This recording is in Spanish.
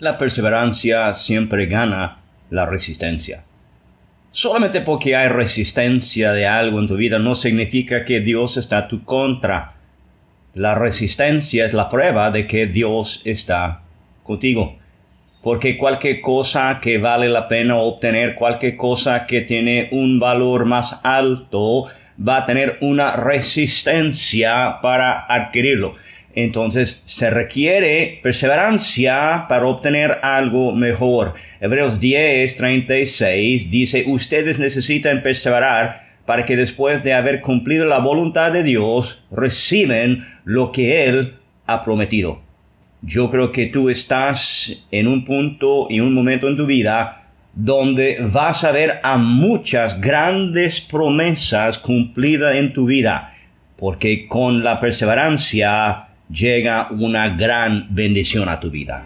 La perseverancia siempre gana la resistencia. Solamente porque hay resistencia de algo en tu vida no significa que Dios está a tu contra. La resistencia es la prueba de que Dios está contigo. Porque cualquier cosa que vale la pena obtener, cualquier cosa que tiene un valor más alto, va a tener una resistencia para adquirirlo. Entonces se requiere perseverancia para obtener algo mejor. Hebreos 10, 36 dice, ustedes necesitan perseverar para que después de haber cumplido la voluntad de Dios, reciben lo que Él ha prometido. Yo creo que tú estás en un punto y un momento en tu vida donde vas a ver a muchas grandes promesas cumplidas en tu vida, porque con la perseverancia llega una gran bendición a tu vida.